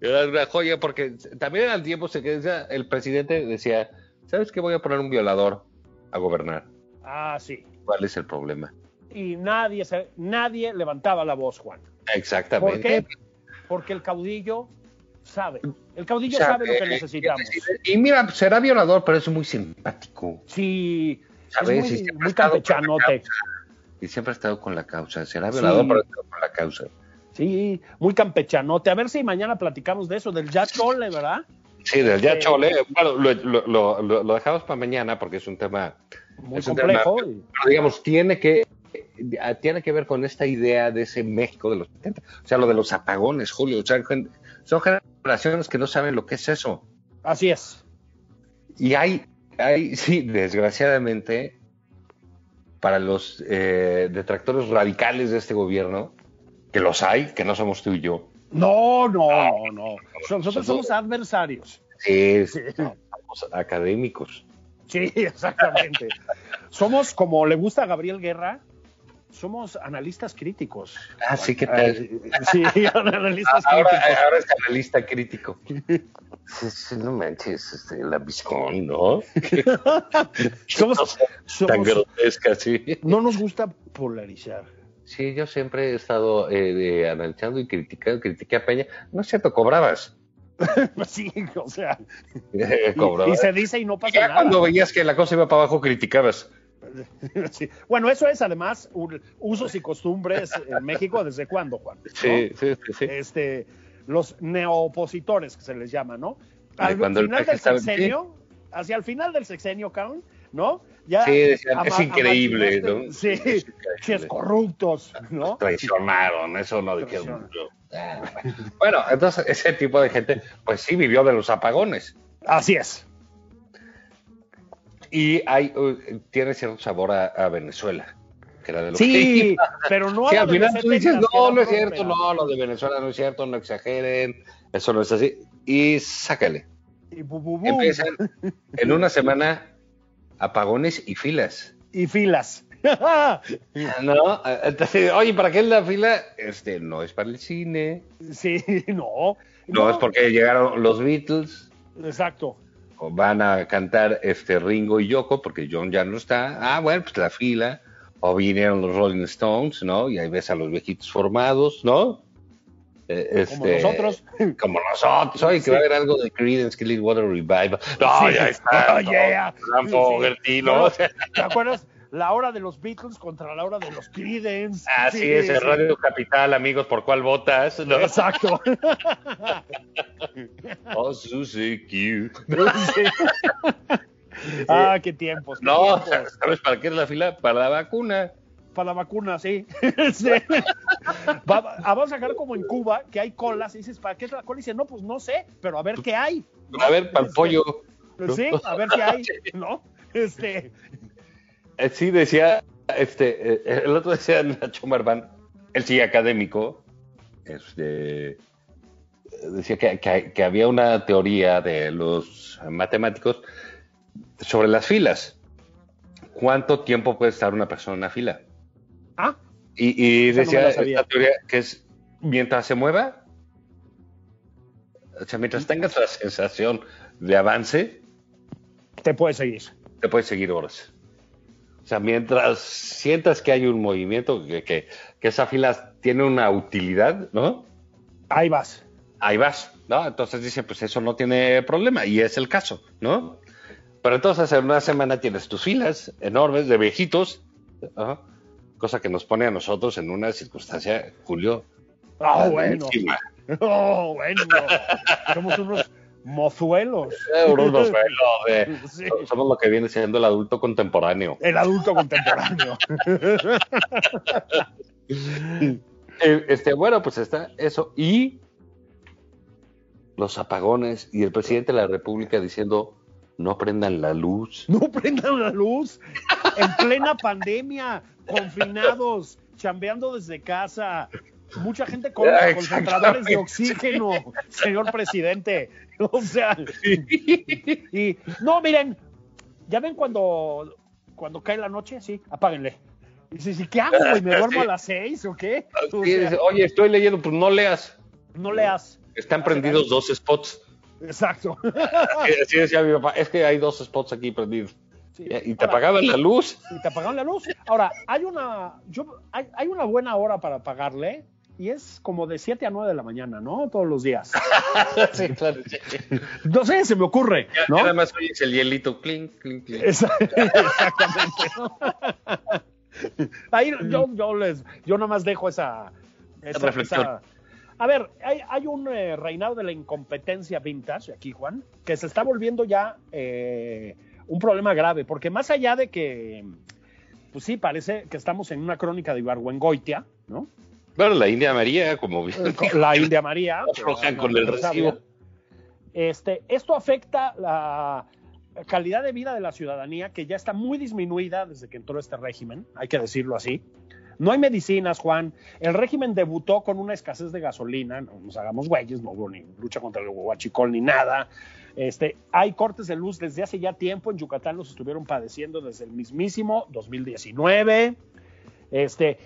Era una joya porque también al tiempo se que el presidente decía, ¿sabes qué? Voy a poner un violador a gobernar. Ah, sí. ¿Cuál es el problema? Y nadie, se- nadie levantaba la voz, Juan. ¿Por Exactamente. qué? Porque el caudillo sabe. El caudillo sabe lo que necesitamos. Y mira, será violador, pero es muy simpático. Sí, muy, campechanote. Y siempre ha estado con la causa. Será violador, Sí. pero está con la causa. Sí, muy campechanote. A ver si mañana platicamos de eso, del ya chole, ¿verdad? Sí, del ya chole. Bueno, lo, lo- lo- dejamos para mañana porque es un tema Muy Es un complejo. tema- pero digamos, tiene que, eh, tiene que ver con esta idea de ese México de los 70. O sea, lo de los apagones, Julio. O sea, son generaciones que no saben lo que es eso. Así es. Y hay, hay sí, desgraciadamente, para los eh, detractores radicales de este gobierno, que los hay, que no somos tú y yo. No, no, no, no. Nosotros somos adversarios. Sí, Sí. somos académicos. Sí, exactamente. Somos, como le gusta a Gabriel Guerra, somos analistas críticos. Ah, sí, ¿qué tal? Ay, Sí, analistas Ahora, críticos. ahora es analista crítico. Sí, sí, no manches, este, la viscón, ¿no? Somos, Tan somos- grotesca, sí. no nos gusta polarizar. Sí, yo siempre he estado eh, de- analizando y criticando, critiqué a Peña. No es cierto, cobrabas. Pues sí, o sea, y, cobrabas. y se dice y no pasa ya nada. cuando veías que la cosa iba para abajo, criticabas. Sí. Bueno, eso es además usos y costumbres en México desde cuándo, Juan. ¿No? Sí, sí, sí. Este, los neoopositores que se les llama, ¿no? Al cuando final del sexenio, hacia el final del sexenio, cabrón, ¿no? Ya Sí, decían, es increíble, ¿no? Sí, Es increíble. ches corruptos, ¿no? Traicionaron, eso no dijeron. Bueno, entonces ese tipo de gente, pues sí vivió de los apagones. Así es. Y hay, uh, tiene cierto sabor a, a Venezuela, que era de los Sí, pero no Sí, a al final tú dices, 70s, que no, no es cierto, no, lo de Venezuela no es cierto, no exageren, eso no es así. Y sácale. Y, bu, bu, bu, Empiezan en una semana apagones y filas. y filas. No, entonces, oye, ¿para qué es la fila? Este, no es para el cine, sí, no. no, es porque llegaron los Beatles, Exacto. van a cantar este Ringo y Yoko, porque John ya no está. Ah, bueno, pues la fila. O vinieron los Rolling Stones, ¿no? Y ahí ves a los viejitos formados, ¿no? Eh, Como este, nosotros. Como nosotros. Oye, que va a haber algo de Creedence Clearwater Revival. No, Sí. ya está. Oh, yeah. Fogerty. ¿no? No, ¿Te acuerdas? La hora de los Beatles contra la hora de los Creedence. Así Sí, es, el. Radio Capital, amigos, ¿por cuál votas? ¿No? Exacto. Oh, Susie Q. Sí. ah, qué tiempos. qué No, tiempos. ¿sabes para qué es la fila? Para la vacuna. Para la vacuna, sí. Sí. Va- va- vamos a sacar como en Cuba, que hay colas, y dices, ¿para qué es la cola? Y dice, no, pues no sé, pero a ver qué hay. A ver, para el Este, pollo. Sí, a ver qué hay, ¿no? Este, Eh, Sí, decía, este, eh, el otro decía Nacho Marván, él sí académico, este, decía que, que- que había una teoría de los matemáticos sobre las filas. ¿Cuánto tiempo puede estar una persona en una fila? Ah, Y, no decía esta teoría que es mientras se mueva, o sea, mientras tengas la sensación de avance, te puedes seguir. te puedes seguir horas. O sea, mientras sientas que hay un movimiento, que, que, que esa fila tiene una utilidad, ¿no? Ahí vas. Ahí vas, ¿no? Entonces dice, pues eso no tiene problema, y es el caso, ¿no? Pero entonces en una semana tienes tus filas enormes de viejitos, ¿no? Cosa que nos pone a nosotros en una circunstancia, Julio. Ah, bueno. Oh, bueno. Somos unos mozuelos. Eh, unos Sí. Somos lo que viene siendo el adulto contemporáneo. El adulto contemporáneo. Eh, Este, bueno, pues está eso. Y los apagones y el presidente de la República diciendo no prendan la luz. No prendan la luz. En plena pandemia, confinados, chambeando desde casa. Mucha gente con concentradores de oxígeno, señor presidente. O sea, y no, miren, ya ven cuando, cuando cae la noche, sí, apáguenle. Y dices, ¿y qué hago, güey? ¿Me duermo a las seis o qué? O Y sea, Oye, estoy leyendo, pues no leas. no leas. Están prendidos dos spots. Exacto. Así decía mi papá, es que hay dos spots aquí prendidos. Sí. Y te Ahora, apagaban la luz. y te apagaron la luz. Ahora, hay una, yo, hay, hay una buena hora para apagarle y es como de 7 a 9 de la mañana, ¿no? Todos los días. Sí, claro. No sé, se me ocurre, ¿no? Nada más oyes el hielito, clink, clink, clink. Exactamente. ¿no? Ahí yo, yo les, yo nomás dejo esa, esa- Reflexión. esa- A ver, hay, hay un eh, reinado de la incompetencia vintage aquí, Juan, que se está volviendo ya eh, un problema grave, porque más allá de que, pues sí, parece que estamos en una crónica de Ibargüengoitia, ¿no? Bueno, la India María, como bien. Con la India María. Con el recibo. Este, esto afecta la calidad de vida de la ciudadanía, que ya está muy disminuida desde que entró este régimen, hay que decirlo así. No hay medicinas, Juan. El régimen debutó con una escasez de gasolina, no nos hagamos güeyes, no hubo ni lucha contra el huachicol ni nada. Este, hay cortes de luz desde hace ya tiempo, en Yucatán los estuvieron padeciendo desde el mismísimo 2019. Este,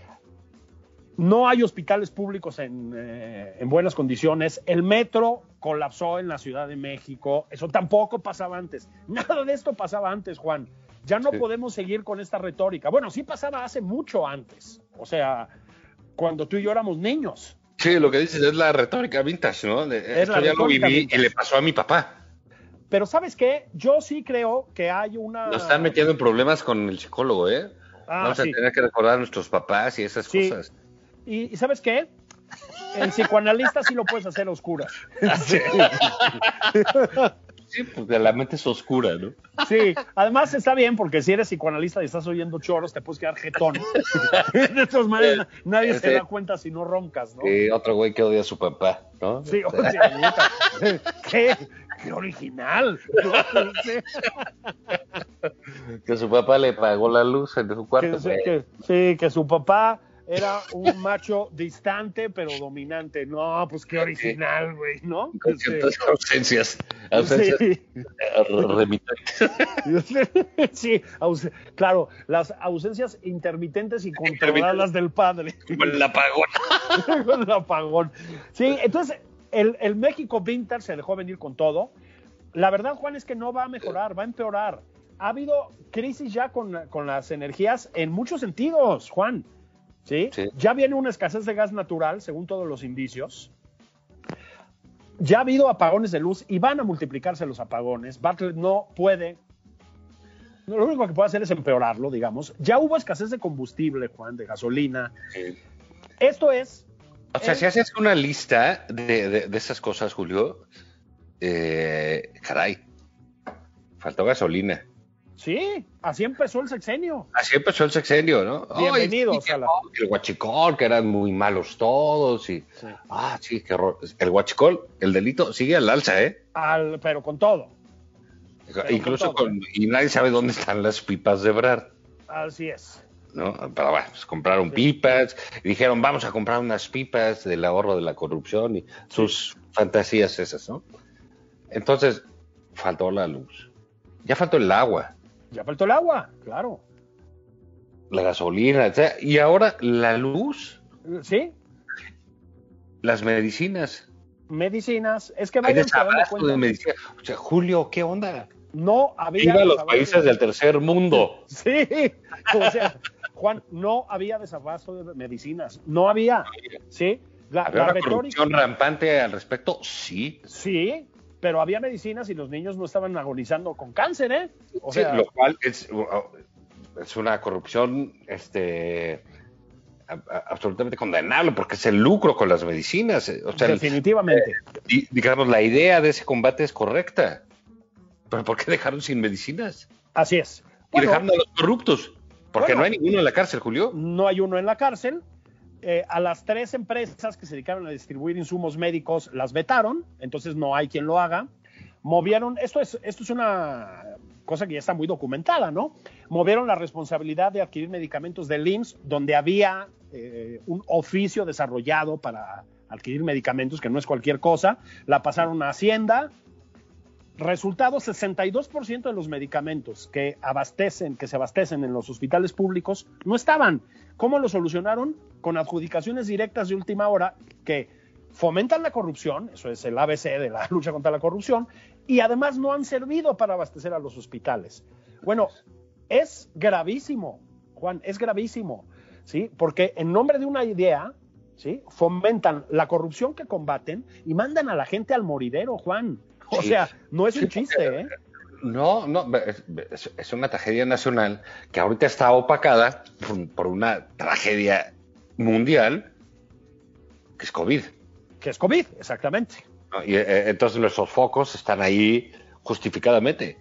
no hay hospitales públicos en, eh, en buenas condiciones. El metro colapsó en la Ciudad de México. Eso tampoco pasaba antes. Nada de esto pasaba antes, Juan. Ya no Sí. podemos seguir con esta retórica. Bueno, sí pasaba hace mucho antes. O sea, cuando tú y yo éramos niños. Sí, lo que dices es la retórica vintage, ¿no? Es esto ya lo viví vintage. y le pasó a mi papá. Pero ¿sabes qué? Yo sí creo que hay una... Nos están metiendo en problemas con el psicólogo, ¿eh? Ah, Vamos sí. a tener que recordar a nuestros papás y esas Sí. cosas. ¿Y, y sabes qué? El psicoanalista sí lo puedes hacer a oscuras. Sí, porque la mente es oscura, ¿no? Sí, además está bien porque si eres psicoanalista y estás oyendo choros, te puedes quedar jetón. De todas maneras, nadie se Sí. da cuenta si no roncas, ¿no? Y otro güey que odia a su papá, ¿no? Sí, o sea, ¿Qué? ¡Qué original! Que su papá le pagó la luz en su cuarto. que, güey. que- sí, que su papá era un macho distante pero dominante. No, pues qué original, güey, ¿no? Con Este, ciertas ausencias. Ausencias sí. Sí, aus- claro, las ausencias intermitentes y controladas del padre. Como el apagón. con el apagón. Sí, entonces el, el México Vintage se dejó venir con todo. La verdad, Juan, es que no va a mejorar, va a empeorar. Ha habido crisis ya con, con las energías en muchos sentidos, Juan. ¿sí? Sí. Ya viene una escasez de gas natural, según todos los indicios. Ya ha habido apagones de luz y van a multiplicarse los apagones. Bartlett no puede. Lo único que puede hacer es empeorarlo, digamos. Ya hubo escasez de combustible, Juan, de gasolina. Sí. Esto es. O sea, el- si haces una lista de, de- de esas cosas, Julio, eh, caray, faltó gasolina. Sí, así empezó el sexenio. Así empezó el sexenio, ¿no? Bienvenidos a la- El huachicol, que eran muy malos todos. Y, Sí. Ah, sí, qué horror. El huachicol, el delito, sigue al alza, ¿eh? Al- pero con todo. Incluso con todo, con. Y nadie sabe dónde están las pipas de Brad. Así es. ¿No? Pero bueno, pues compraron pipas y dijeron, vamos a comprar unas pipas del ahorro de la corrupción y sus fantasías esas, ¿no? Entonces, faltó la luz. Ya faltó el agua, Ya faltó el agua, claro. la gasolina. Y ahora la luz, Sí, las medicinas. medicinas. Es que vayan dando de medicina. O sea, Julio, ¿qué onda? No había. Viva los desabasto. países del tercer mundo. Sí, o sea, Juan, no había desabasto de medicinas. No había. Sí, la, ¿Había la una retórica. corrupción rampante al respecto? Sí. Sí, pero había medicinas y los niños no estaban agonizando con cáncer, ¿eh? O Sí, sea, lo cual es, es una corrupción este, a- a- absolutamente condenable porque es el lucro con las medicinas. eh, O sea, el- definitivamente. di- digamos, la idea de ese combate es correcta. Pero ¿por qué dejaron sin medicinas? Así es. Y Bueno, dejaron a los corruptos. Porque Bueno. no hay ninguno en la cárcel, Julio. no hay uno en la cárcel. Eh, a las tres empresas que se dedicaron a distribuir insumos médicos las vetaron, entonces no hay quien lo haga. Movieron, esto es, esto es una cosa que ya está muy documentada, ¿no? Movieron la responsabilidad de adquirir medicamentos del IMSS, donde había eh, un oficio desarrollado para adquirir medicamentos, que no es cualquier cosa, la pasaron a Hacienda. Resultado, 62% de los medicamentos que abastecen, que se abastecen en los hospitales públicos, no estaban. ¿Cómo lo solucionaron? Con adjudicaciones directas de última hora que fomentan la corrupción, eso es el ABC de la lucha contra la corrupción, y además no han servido para abastecer a los hospitales. Bueno, es gravísimo, Juan, es gravísimo, ¿sí? Porque en nombre de una idea, ¿sí? Fomentan la corrupción que combaten y mandan a la gente al moridero, Juan. O Sí. sea, no es un chiste, ¿eh? No, no, es, es- es una tragedia nacional que ahorita está opacada por, por una tragedia mundial que es COVID. Que es COVID, exactamente. ¿no? Y eh, entonces nuestros focos están ahí justificadamente.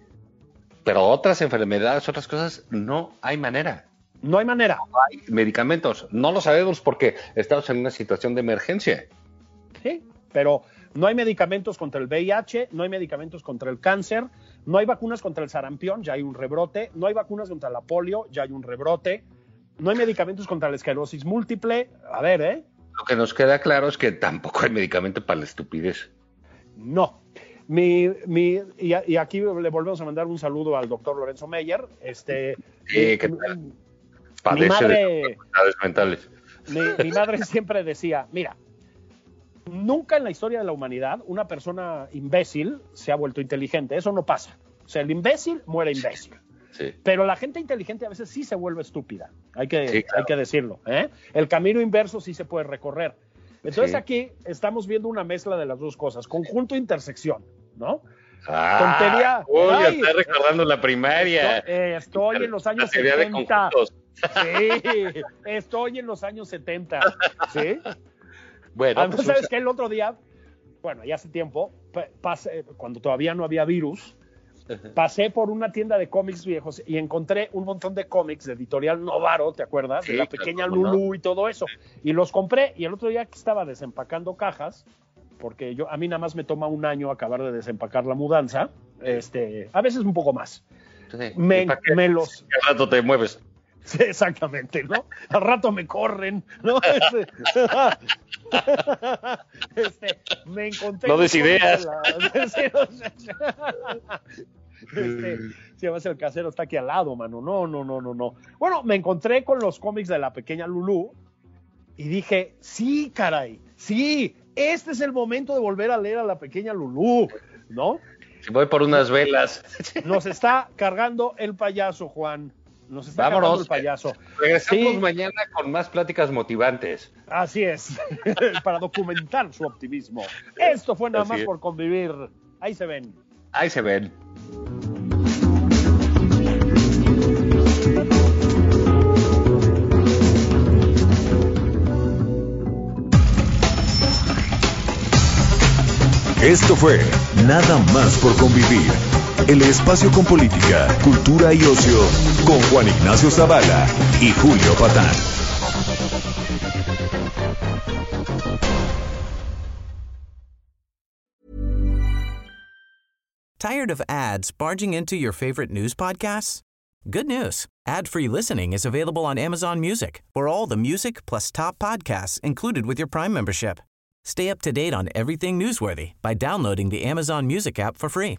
Pero otras enfermedades, otras cosas, no hay manera. No hay manera. No hay medicamentos. No lo sabemos porque estamos en una situación de emergencia. ¿sí? Pero no hay medicamentos contra el VIH, no hay medicamentos contra el cáncer, no hay vacunas contra el sarampión, ya hay un rebrote, no hay vacunas contra la polio, ya hay un rebrote, no hay medicamentos contra la esclerosis múltiple. A ver, ¿eh? Lo que nos queda claro es que tampoco hay medicamento para la estupidez. No. Mi, mi, y, a- y aquí le volvemos a mandar un saludo al doctor Lorenzo Meyer. Este, Sí, ¿qué tal? mi Padece madre, de enfermedades mentales. mi, mi madre siempre decía, mira, nunca en la historia de la humanidad una persona imbécil se ha vuelto inteligente. Eso no pasa. O sea, el imbécil muere imbécil. Sí. Pero la gente inteligente a veces sí se vuelve estúpida. Hay que, Sí, claro. hay que decirlo. ¿eh? El camino inverso sí se puede recorrer. Entonces Sí. aquí estamos viendo una mezcla de las dos cosas. Conjunto e intersección, ¿no? Ah, Tontería. Uy, Ay. está recordando la primaria. Estoy, eh, estoy en los años La teoría de 70. conjuntos. Sí, estoy en los años 70. ¿Sí? Bueno, Además, pues, ¿sabes qué? El otro día, bueno, ya hace tiempo, pasé, cuando todavía no había virus, pasé por una tienda de cómics viejos y encontré un montón de cómics de editorial Novaro, ¿te acuerdas? Sí, de la claro, pequeña cómo no. Lulú y todo eso. Y los compré y el otro día que estaba desempacando cajas, porque yo a mí nada más me toma un año acabar de desempacar la mudanza, este, a veces un poco más. sí. Me, ¿Y para qué? los Al rato te mueves. Sí, exactamente, ¿no? Al rato me corren, ¿no? Este, este, me encontré. No des ideas. este, si además el casero está aquí al lado, mano. No, no, no, no, no. Bueno, me encontré con los cómics de la pequeña Lulú y dije, sí, caray, sí, este es el momento de volver a leer a la pequeña Lulú, ¿no? Voy por unas velas. Nos está cargando el payaso, Juan. Nos está Vámonos. el payaso. Regresamos Sí. mañana con más pláticas motivantes. Así es, para documentar su optimismo. Esto fue nada Así más es. por convivir. Ahí se ven. Ahí se ven. Esto fue Nada más por convivir. El espacio con política, cultura y ocio con Juan Ignacio Zavala y Julio Patán. Tired of ads barging into your favorite news podcasts? Good news. Ad-free listening is available on Amazon Music for all the music plus top podcasts included with your Prime membership. Stay up to date on everything newsworthy by downloading the Amazon Music app for free